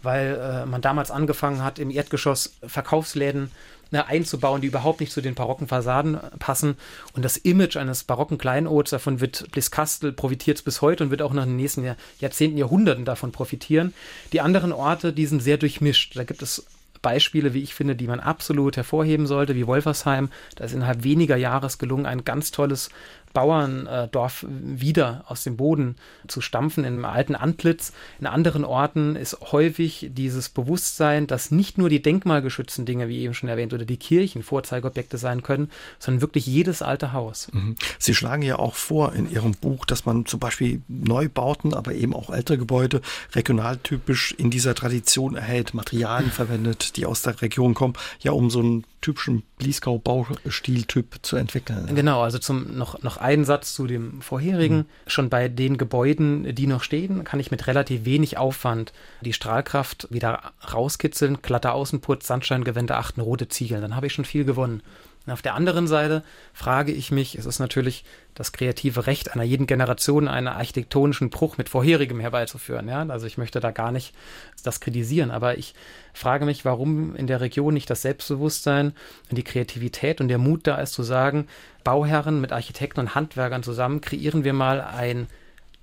weil äh, man damals angefangen hat, im Erdgeschoss Verkaufsläden ne, einzubauen, die überhaupt nicht zu den barocken Fassaden passen. Und das Image eines barocken Kleinods, davon wird Bliskastel profitiert bis heute und wird auch noch in den nächsten Jahr, Jahrzehnten, Jahrhunderten davon profitieren. Die anderen Orte, die sind sehr durchmischt. Da gibt es Beispiele, wie ich finde, die man absolut hervorheben sollte, wie Wolfersheim. Da ist innerhalb weniger Jahres gelungen, ein ganz tolles Bauerndorf wieder aus dem Boden zu stampfen, in einem alten Antlitz. In anderen Orten ist häufig dieses Bewusstsein, dass nicht nur die denkmalgeschützten Dinge, wie eben schon erwähnt, oder die Kirchen Vorzeigeobjekte sein können, sondern wirklich jedes alte Haus. Mhm. Sie schlagen ja auch vor in Ihrem Buch, dass man zum Beispiel Neubauten, aber eben auch ältere Gebäude regionaltypisch in dieser Tradition erhält, Materialien verwendet, die aus der Region kommen, ja, um so einen typischen Bliesgau-Baustiltyp zu entwickeln. Genau, also zum noch, noch einen Satz zu dem vorherigen. Mhm. Schon bei den Gebäuden, die noch stehen, kann ich mit relativ wenig Aufwand die Strahlkraft wieder rauskitzeln. Glatter Außenputz, Sandsteingewände achten, rote Ziegeln. Dann habe ich schon viel gewonnen. Auf der anderen Seite frage ich mich, es ist natürlich das kreative Recht einer jeden Generation, einen architektonischen Bruch mit vorherigem herbeizuführen. Ja? Also ich möchte da gar nicht das kritisieren, aber ich frage mich, warum in der Region nicht das Selbstbewusstsein und die Kreativität und der Mut da ist zu sagen, Bauherren mit Architekten und Handwerkern zusammen kreieren wir mal ein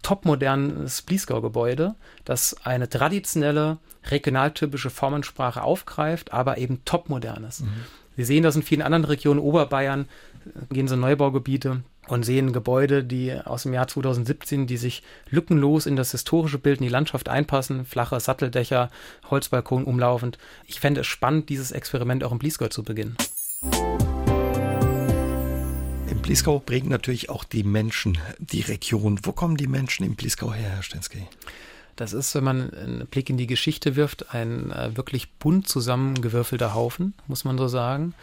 topmodernes Bliesgau-Gebäude, das eine traditionelle, regionaltypische Formensprache aufgreift, aber eben topmodern ist. Mhm. Wir sehen das in vielen anderen Regionen, Oberbayern, gehen so Neubaugebiete und sehen Gebäude, die aus dem Jahr 2017, die sich lückenlos in das historische Bild, in die Landschaft einpassen, flache Satteldächer, Holzbalkon umlaufend. Ich fände es spannend, dieses Experiment auch im Bliesgau zu beginnen. Im Bliesgau prägen natürlich auch die Menschen die Region. Wo kommen die Menschen im Bliesgau her, Herr Stensky? Das ist, wenn man einen Blick in die Geschichte wirft, ein äh, wirklich bunt zusammengewürfelter Haufen, muss man so sagen.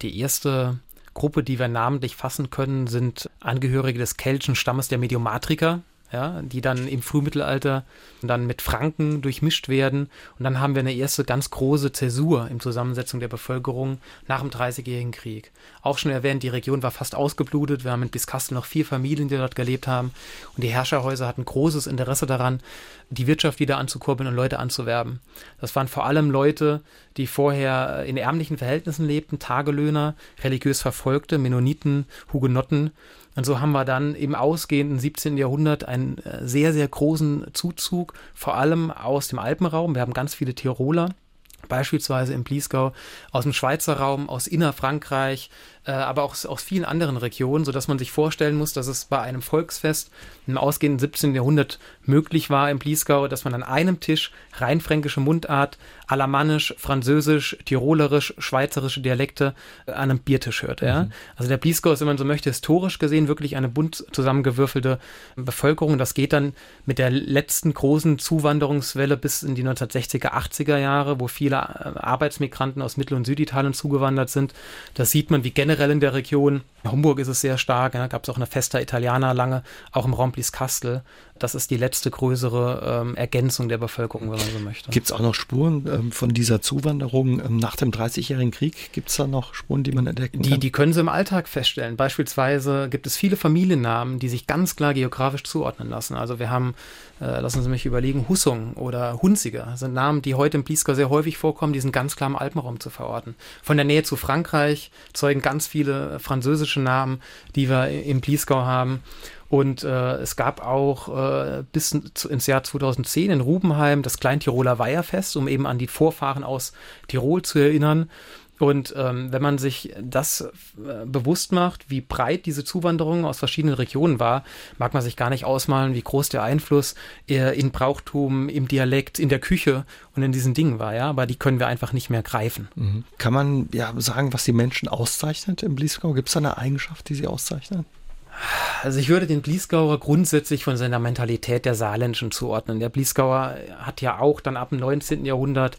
Die erste Gruppe, die wir namentlich fassen können, sind Angehörige des keltischen Stammes der Mediomatriker, ja, die dann im Frühmittelalter dann mit Franken durchmischt werden. Und dann haben wir eine erste ganz große Zäsur im Zusammensetzung der Bevölkerung nach dem Dreißigjährigen Krieg. Auch schon erwähnt, die Region war fast ausgeblutet. Wir haben in Biskastel noch vier Familien, die dort gelebt haben. Und die Herrscherhäuser hatten großes Interesse daran, die Wirtschaft wieder anzukurbeln und Leute anzuwerben. Das waren vor allem Leute, die vorher in ärmlichen Verhältnissen lebten, Tagelöhner, religiös Verfolgte, Mennoniten, Hugenotten und so haben wir dann im ausgehenden 17. Jahrhundert einen äh, sehr, sehr großen Zuzug, vor allem aus dem Alpenraum. Wir haben ganz viele Tiroler, beispielsweise im Bliesgau, aus dem Schweizer Raum, aus Innerfrankreich, aber auch aus vielen anderen Regionen, sodass man sich vorstellen muss, dass es bei einem Volksfest im ausgehenden 17. Jahrhundert möglich war im Bliesgau, dass man an einem Tisch rheinfränkische Mundart, Alemannisch, Französisch, Tirolerisch, schweizerische Dialekte äh, an einem Biertisch hört. Ja? Mhm. Also der Bliesgau ist, wenn man so möchte, historisch gesehen wirklich eine bunt zusammengewürfelte Bevölkerung. Das geht dann mit der letzten großen Zuwanderungswelle bis in die 1960er, 80er Jahre, wo viele äh, Arbeitsmigranten aus Mittel- und Süditalien zugewandert sind. Das sieht man, wie generell generell in der Region. In Homburg ist es sehr stark. Da gab es auch eine Festa Italiana lange, auch im Romplis Kastel. Das ist die letzte größere ähm, Ergänzung der Bevölkerung, wenn man so möchte. Gibt es auch noch Spuren ähm, von dieser Zuwanderung ähm, nach dem Dreißigjährigen Krieg? Gibt es da noch Spuren, die man entdecken kann? Die, die können Sie im Alltag feststellen. Beispielsweise gibt es viele Familiennamen, die sich ganz klar geografisch zuordnen lassen. Also wir haben, äh, lassen Sie mich überlegen, Hussung oder Hunziger das sind Namen, die heute im Bliesgau sehr häufig vorkommen, die sind ganz klar im Alpenraum zu verorten. Von der Nähe zu Frankreich zeugen ganz viele französische Namen, die wir im Bliesgau haben. Und äh, es gab auch äh, bis ins Jahr 2010 in Rubenheim das Kleintiroler Weiherfest, um eben an die Vorfahren aus Tirol zu erinnern. Und ähm, wenn man sich das äh, bewusst macht, wie breit diese Zuwanderung aus verschiedenen Regionen war, mag man sich gar nicht ausmalen, wie groß der Einfluss äh, in Brauchtum, im Dialekt, in der Küche und in diesen Dingen war, ja. Aber die können wir einfach nicht mehr greifen. Mhm. Kann man ja sagen, was die Menschen auszeichnet im Bliesgau? Gibt es da eine Eigenschaft, die sie auszeichnet? Also ich würde den Bliesgauer grundsätzlich von seiner Mentalität der Saarländischen zuordnen. Der Bliesgauer hat ja auch dann ab dem 19. Jahrhundert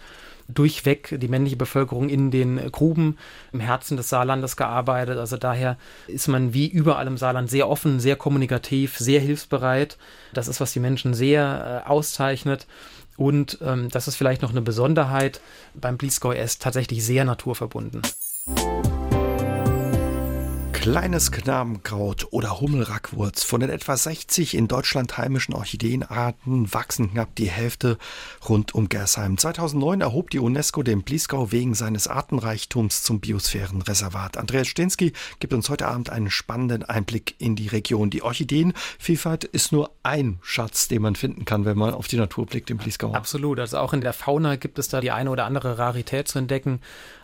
durchweg die männliche Bevölkerung in den Gruben im Herzen des Saarlandes gearbeitet. Also daher ist man wie überall im Saarland sehr offen, sehr kommunikativ, sehr hilfsbereit. Das ist, was die Menschen sehr äh, auszeichnet. Und ähm, das ist vielleicht noch eine Besonderheit beim Bliesgau, er ist tatsächlich sehr naturverbunden. Kleines Knabenkraut oder Hummelrackwurz. Von den etwa 60 in Deutschland heimischen Orchideenarten wachsen knapp die Hälfte rund um Gersheim. 2009 erhob die UNESCO den Bliesgau wegen seines Artenreichtums zum Biosphärenreservat. Andreas Stensky gibt uns heute Abend einen spannenden Einblick in die Region. Die Orchideenvielfalt ist nur ein Schatz, den man finden kann, wenn man auf die Natur blickt im Bliesgau. Absolut. Also auch in der Fauna gibt es da die eine oder andere Rarität zu entdecken.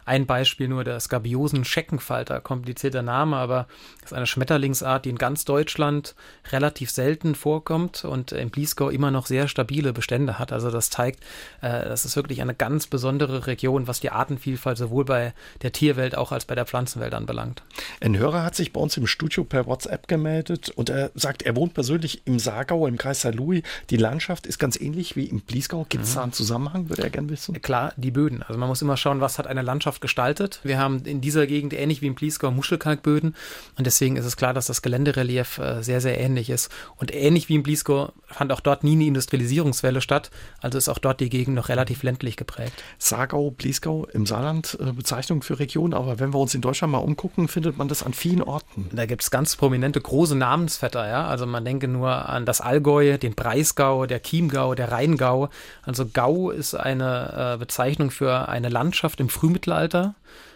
Ein Beispiel nur der skabiosen Scheckenfalter, komplizierter Name, aber ist eine Schmetterlingsart, die in ganz Deutschland relativ selten vorkommt und im Bliesgau immer noch sehr stabile Bestände hat. Also das zeigt, äh, das ist wirklich eine ganz besondere Region, was die Artenvielfalt sowohl bei der Tierwelt auch als bei der Pflanzenwelt anbelangt. Ein Hörer hat sich bei uns im Studio per WhatsApp gemeldet und er sagt, er wohnt persönlich im Saargau, im Kreis St. Louis. Die Landschaft ist ganz ähnlich wie im Bliesgau. Gibt es mhm. da einen Zusammenhang, würde er gerne wissen? Klar, die Böden. Also man muss immer schauen, was hat eine Landschaft gestaltet. Wir haben in dieser Gegend ähnlich wie im Bliesgau Muschelkalkböden und deswegen ist es klar, dass das Geländerelief äh, sehr, sehr ähnlich ist. Und ähnlich wie im Bliesgau fand auch dort nie eine Industrialisierungswelle statt. Also ist auch dort die Gegend noch relativ ländlich geprägt. Saargau, Bliesgau im Saarland, äh, Bezeichnung für Region. Aber wenn wir uns in Deutschland mal umgucken, findet man das an vielen Orten. Da gibt es ganz prominente große Namensvetter. Ja? Also man denke nur an das Allgäu, den Breisgau, der Chiemgau, der Rheingau. Also Gau ist eine äh, Bezeichnung für eine Landschaft im Frühmittelalter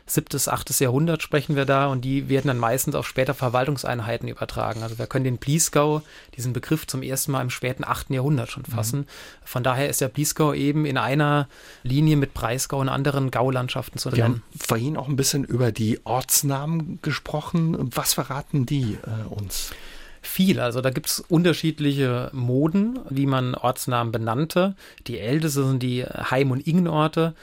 siebtes, achtes Jahrhundert sprechen wir da und die werden dann meistens auf später Verwaltungseinheiten übertragen. Also wir können den Bliesgau, diesen Begriff zum ersten Mal im späten achten Jahrhundert schon fassen. Mhm. Von daher ist der Bliesgau eben in einer Linie mit Breisgau und anderen Gaulandschaften zu nennen. Wir haben vorhin auch ein bisschen über die Ortsnamen gesprochen. Was verraten die äh, uns? viel. Also da gibt es unterschiedliche Moden, wie man Ortsnamen benannte. Die älteste sind die Heim- und Ingenorte.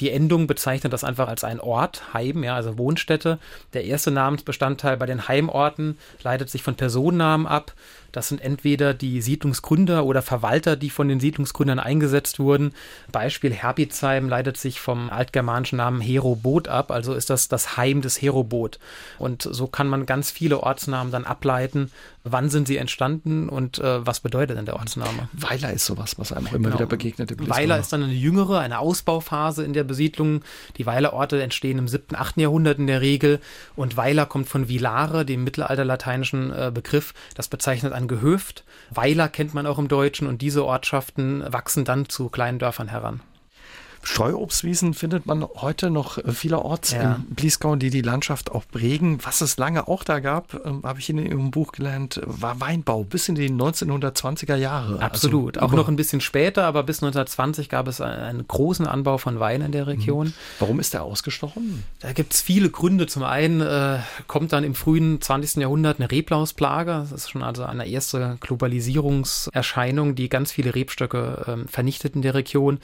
Die Endung bezeichnet das einfach als ein Ort, Heim, ja, also Wohnstätte. Der erste Namensbestandteil bei den Heimorten leitet sich von Personennamen ab. Das sind entweder die Siedlungsgründer oder Verwalter, die von den Siedlungsgründern eingesetzt wurden. Beispiel Herbizheim leitet sich vom altgermanischen Namen Herobot ab, also ist das das Heim des Herobot. Und so kann man ganz viele Ortsnamen dann ableiten. Wann sind sie entstanden und äh, was bedeutet denn der Ortsname? Weiler ist sowas, was einem immer genau. wieder begegnet. Weiler ist dann eine jüngere, eine Ausbauphase in der Besiedlung. Die Weilerorte entstehen im 7., 8. Jahrhundert in der Regel und Weiler kommt von Vilare, dem mittelalterlateinischen äh, Begriff. Das bezeichnet ein ein Gehöft. Weiler kennt man auch im Deutschen und diese Ortschaften wachsen dann zu kleinen Dörfern heran. Streuobstwiesen findet man heute noch äh, vielerorts ja. im Bliesgau, die die Landschaft auch prägen. Was es lange auch da gab, ähm, habe ich in Ihrem Buch gelernt, war Weinbau bis in die 1920er Jahre. Also Absolut, also, auch noch ein bisschen später, aber bis 1920 gab es einen großen Anbau von Wein in der Region. Mhm. Warum ist der ausgestochen? Da gibt es viele Gründe. Zum einen äh, kommt dann im frühen 20. Jahrhundert eine Reblausplage. Das ist schon also eine erste Globalisierungserscheinung, die ganz viele Rebstöcke äh, vernichtet in der Region.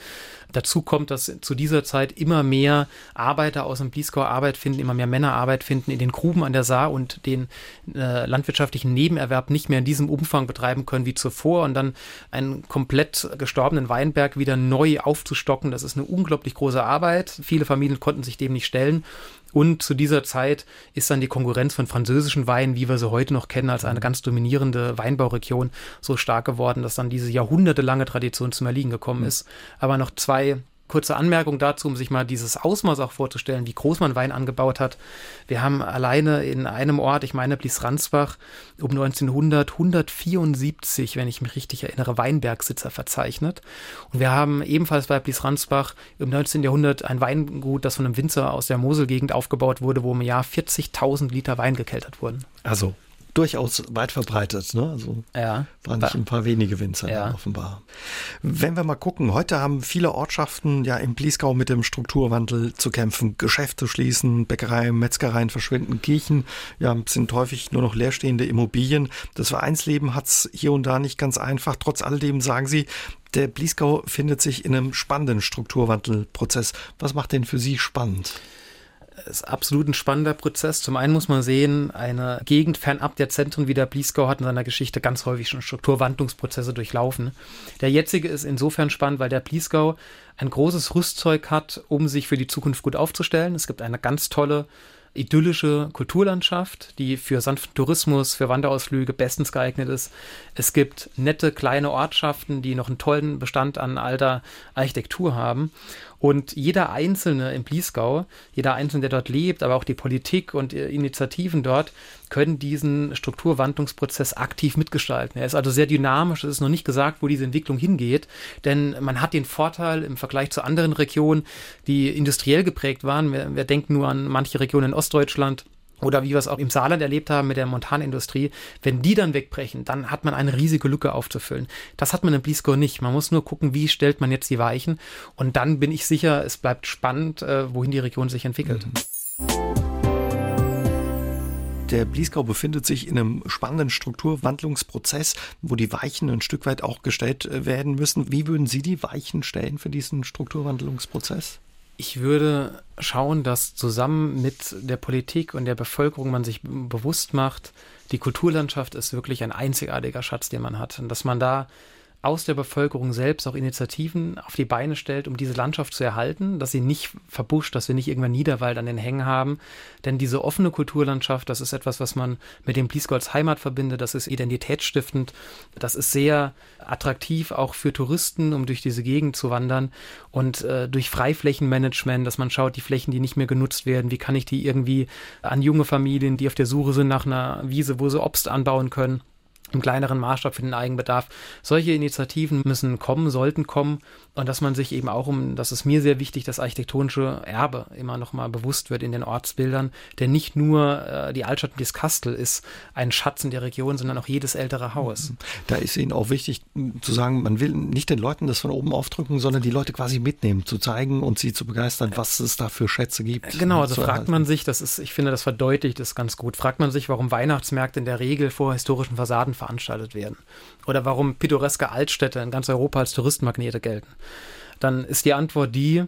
Dazu kommt, dass zu dieser Zeit immer mehr Arbeiter aus dem Bliesgau Arbeit finden, immer mehr Männer Arbeit finden in den Gruben an der Saar und den äh, landwirtschaftlichen Nebenerwerb nicht mehr in diesem Umfang betreiben können wie zuvor und dann einen komplett gestorbenen Weinberg wieder neu aufzustocken. Das ist eine unglaublich große Arbeit. Viele Familien konnten sich dem nicht stellen und zu dieser Zeit ist dann die Konkurrenz von französischen Weinen, wie wir sie heute noch kennen, als eine ganz dominierende Weinbauregion so stark geworden, dass dann diese jahrhundertelange Tradition zum Erliegen gekommen mhm. ist. Aber noch zwei kurze Anmerkung dazu, um sich mal dieses Ausmaß auch vorzustellen, wie groß man Wein angebaut hat. Wir haben alleine in einem Ort, ich meine Blies-Ransbach, um 1900 174, wenn ich mich richtig erinnere, Weinbergsitzer verzeichnet. Und wir haben ebenfalls bei Blies-Ransbach im 19. Jahrhundert ein Weingut, das von einem Winzer aus der Moselgegend aufgebaut wurde, wo im Jahr 40.000 Liter Wein gekeltert wurden. Also durchaus weit verbreitet. Ne? Also ja. waren nicht ein paar wenige Winzer ja. offenbar. Wenn wir mal gucken, heute haben viele Ortschaften ja im Bliesgau mit dem Strukturwandel zu kämpfen. Geschäfte schließen, Bäckereien, Metzgereien verschwinden, Kirchen ja, sind häufig nur noch leerstehende Immobilien. Das Vereinsleben hat es hier und da nicht ganz einfach. Trotz alledem sagen Sie, der Bliesgau findet sich in einem spannenden Strukturwandelprozess. Was macht denn für Sie spannend? Ist absolut ein spannender Prozess. Zum einen muss man sehen, eine Gegend fernab der Zentren wie der Bliesgau hat in seiner Geschichte ganz häufig schon Strukturwandlungsprozesse durchlaufen. Der jetzige ist insofern spannend, weil der Bliesgau ein großes Rüstzeug hat, um sich für die Zukunft gut aufzustellen. Es gibt eine ganz tolle idyllische Kulturlandschaft, die für sanften Tourismus, für Wanderausflüge bestens geeignet ist. Es gibt nette kleine Ortschaften, die noch einen tollen Bestand an alter Architektur haben. Und jeder Einzelne im Bliesgau, jeder Einzelne, der dort lebt, aber auch die Politik und Initiativen dort, können diesen Strukturwandlungsprozess aktiv mitgestalten. Er ist also sehr dynamisch. Es ist noch nicht gesagt, wo diese Entwicklung hingeht, denn man hat den Vorteil im Vergleich zu anderen Regionen, die industriell geprägt waren. Wir, wir denken nur an manche Regionen in Ostdeutschland oder wie wir es auch im Saarland erlebt haben mit der Montanindustrie, wenn die dann wegbrechen, dann hat man eine riesige Lücke aufzufüllen. Das hat man in Bliesgau nicht. Man muss nur gucken, wie stellt man jetzt die Weichen und dann bin ich sicher, es bleibt spannend, äh, wohin die Region sich entwickelt. Der Bliesgau befindet sich in einem spannenden Strukturwandlungsprozess, wo die Weichen ein Stück weit auch gestellt äh, werden müssen. Wie würden Sie die Weichen stellen für diesen Strukturwandlungsprozess? Ich würde schauen, dass zusammen mit der Politik und der Bevölkerung man sich bewusst macht, die Kulturlandschaft ist wirklich ein einzigartiger Schatz, den man hat. Und dass man da aus der Bevölkerung selbst auch Initiativen auf die Beine stellt, um diese Landschaft zu erhalten, dass sie nicht verbuscht, dass wir nicht irgendwann Niederwald an den Hängen haben. Denn diese offene Kulturlandschaft, das ist etwas, was man mit dem Bliesgau als Heimat verbindet, das ist identitätsstiftend, das ist sehr attraktiv auch für Touristen, um durch diese Gegend zu wandern und äh, durch Freiflächenmanagement, dass man schaut, die Flächen, die nicht mehr genutzt werden, wie kann ich die irgendwie an junge Familien, die auf der Suche sind nach einer Wiese, wo sie Obst anbauen können, im kleineren Maßstab für den Eigenbedarf. Solche Initiativen müssen kommen, sollten kommen und dass man sich eben auch um, das ist mir sehr wichtig, das architektonische Erbe immer noch mal bewusst wird in den Ortsbildern, denn nicht nur äh, die Altstadt und das Kastel ist ein Schatz in der Region, sondern auch jedes ältere Haus. Da ist Ihnen auch wichtig zu sagen, man will nicht den Leuten das von oben aufdrücken, sondern die Leute quasi mitnehmen, zu zeigen und sie zu begeistern, was es da für Schätze gibt. Genau, also fragt man sich, das ist, ich finde, das verdeutlicht es ganz gut, fragt man sich, warum Weihnachtsmärkte in der Regel vor historischen Fassaden veranstaltet werden. Oder warum pittoreske Altstädte in ganz Europa als Touristenmagnete gelten. Dann ist die Antwort die,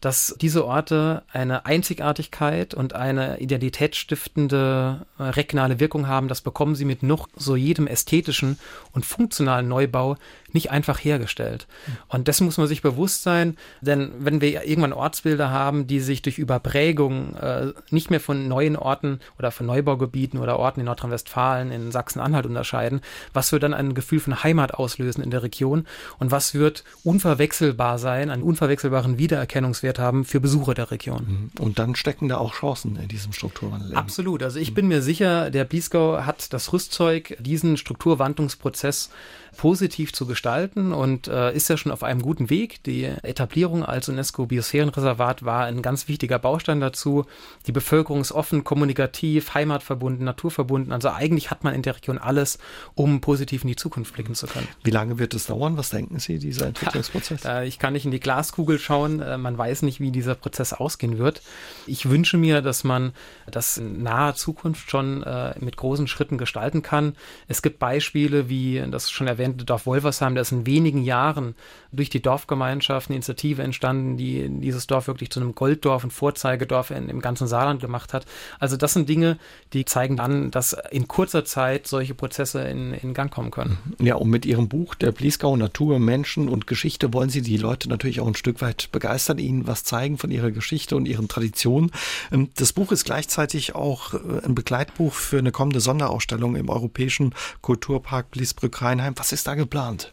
dass diese Orte eine Einzigartigkeit und eine identitätsstiftende äh, regionale Wirkung haben. Das bekommen sie mit noch so jedem ästhetischen und funktionalen Neubau nicht einfach hergestellt. Und dessen muss man sich bewusst sein, denn wenn wir irgendwann Ortsbilder haben, die sich durch Überprägung äh, nicht mehr von neuen Orten oder von Neubaugebieten oder Orten in Nordrhein-Westfalen, in Sachsen-Anhalt unterscheiden, was wird dann ein Gefühl von Heimat auslösen in der Region und was wird unverwechselbar sein, einen unverwechselbaren Wiedererkennungswert haben für Besucher der Region. Mhm. Und dann stecken da auch Chancen in diesem Strukturwandel. Absolut. Also ich bin mir sicher, der Bliesgau hat das Rüstzeug, diesen Strukturwandlungsprozess positiv zu gestalten und äh, ist ja schon auf einem guten Weg. Die Etablierung als UNESCO-Biosphärenreservat war ein ganz wichtiger Baustein dazu. Die Bevölkerung ist offen, kommunikativ, heimatverbunden, naturverbunden. Also eigentlich hat man in der Region alles, um positiv in die Zukunft blicken zu können. Wie lange wird es dauern? Was denken Sie, dieser Entwicklungsprozess? Ja, äh, ich kann nicht in die Glaskugel schauen. Äh, man weiß nicht, wie dieser Prozess ausgehen wird. Ich wünsche mir, dass man das in naher Zukunft schon äh, mit großen Schritten gestalten kann. Es gibt Beispiele, wie das schon erwähnt erwähnte Dorf Wolversheim, da ist in wenigen Jahren durch die Dorfgemeinschaft eine Initiative entstanden, die dieses Dorf wirklich zu einem Golddorf und Vorzeigedorf in, im ganzen Saarland gemacht hat. Also das sind Dinge, die zeigen dann, dass in kurzer Zeit solche Prozesse in, in Gang kommen können. Ja, und mit Ihrem Buch Der Bliesgau Natur, Menschen und Geschichte wollen Sie die Leute natürlich auch ein Stück weit begeistern, ihnen was zeigen von ihrer Geschichte und ihren Traditionen. Ähm, das Buch ist gleichzeitig auch äh, ein Begleitbuch für eine kommende Sonderausstellung im Europäischen Kulturpark Bliesbrück-Rheinheim. Was ist da geplant?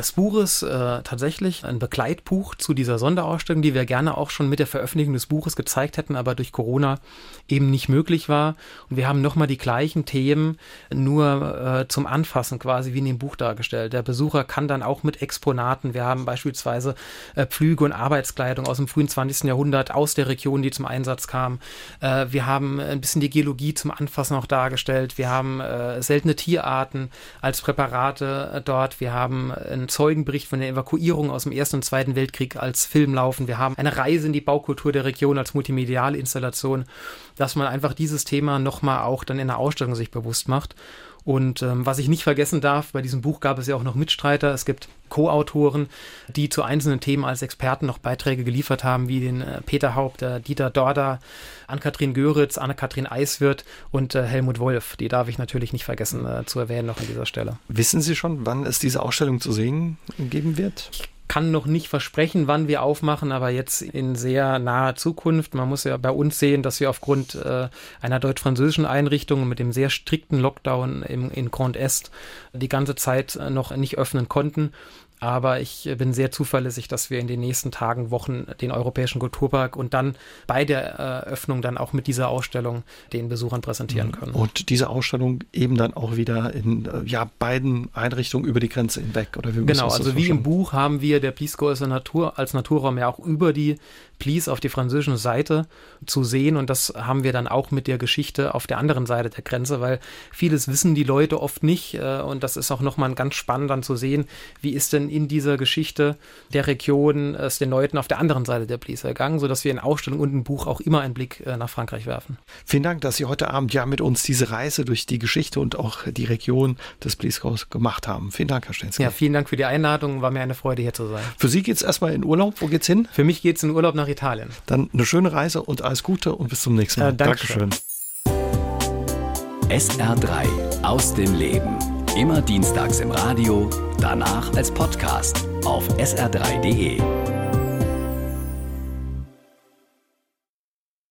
Das Buch ist äh, tatsächlich ein Begleitbuch zu dieser Sonderausstellung, die wir gerne auch schon mit der Veröffentlichung des Buches gezeigt hätten, aber durch Corona eben nicht möglich war. Und wir haben nochmal die gleichen Themen nur äh, zum Anfassen quasi wie in dem Buch dargestellt. Der Besucher kann dann auch mit Exponaten, wir haben beispielsweise äh, Pflüge und Arbeitskleidung aus dem frühen 20. Jahrhundert aus der Region, die zum Einsatz kam. Äh, wir haben ein bisschen die Geologie zum Anfassen auch dargestellt. Wir haben äh, seltene Tierarten als Präparate äh, dort. Wir haben einen Zeugenbericht von der Evakuierung aus dem Ersten und Zweiten Weltkrieg als Film laufen. Wir haben eine Reise in die Baukultur der Region als multimediale Installation, dass man einfach dieses Thema nochmal auch dann in der Ausstellung sich bewusst macht. Und ähm, was ich nicht vergessen darf, bei diesem Buch gab es ja auch noch Mitstreiter. Es gibt Co-Autoren, die zu einzelnen Themen als Experten noch Beiträge geliefert haben, wie den äh, Peter Haupt, äh, Dieter Dorda, Ann-Kathrin Göritz, Anne-Kathrin Eiswirth und äh, Helmut Wolf. Die darf ich natürlich nicht vergessen äh, zu erwähnen noch an dieser Stelle. Wissen Sie schon, wann es diese Ausstellung zu sehen geben wird? Ich kann noch nicht versprechen, wann wir aufmachen, aber jetzt in sehr naher Zukunft. Man muss ja bei uns sehen, dass wir aufgrund äh, einer deutsch-französischen Einrichtung mit dem sehr strikten Lockdown im, in Grand Est die ganze Zeit äh, noch nicht öffnen konnten. Aber ich bin sehr zuverlässig, dass wir in den nächsten Tagen, Wochen den Europäischen Kulturpark und dann bei der Eröffnung dann auch mit dieser Ausstellung den Besuchern präsentieren mhm. können. Und diese Ausstellung eben dann auch wieder in äh, ja, beiden Einrichtungen über die Grenze hinweg, oder wie Genau, also wie im Buch haben wir der Bliesgau als, Natur, als Naturraum ja auch über die Plies auf die französische Seite zu sehen. Und das haben wir dann auch mit der Geschichte auf der anderen Seite der Grenze, weil vieles wissen die Leute oft nicht. Äh, und das ist auch nochmal ganz spannend dann zu sehen, wie ist denn in dieser Geschichte der Region es den Leuten auf der anderen Seite der Plies ergangen, sodass wir in Ausstellung und im Buch auch immer einen Blick äh, nach Frankreich werfen. Vielen Dank, dass Sie heute Abend ja mit uns diese Reise durch die Geschichte und auch die Region des Bliesgaus gemacht haben. Vielen Dank, Herr Stenzke. Ja, vielen Dank für die Einladung. War mir eine Freude, hier zu sein. Für Sie geht es erstmal in Urlaub. Wo geht's hin? Für mich geht es in Urlaub nach Italien. Dann eine schöne Reise und alles Gute und bis zum nächsten Mal. Äh, Dankeschön. SR3 aus dem Leben. Immer dienstags im Radio, danach als Podcast auf sr3.de.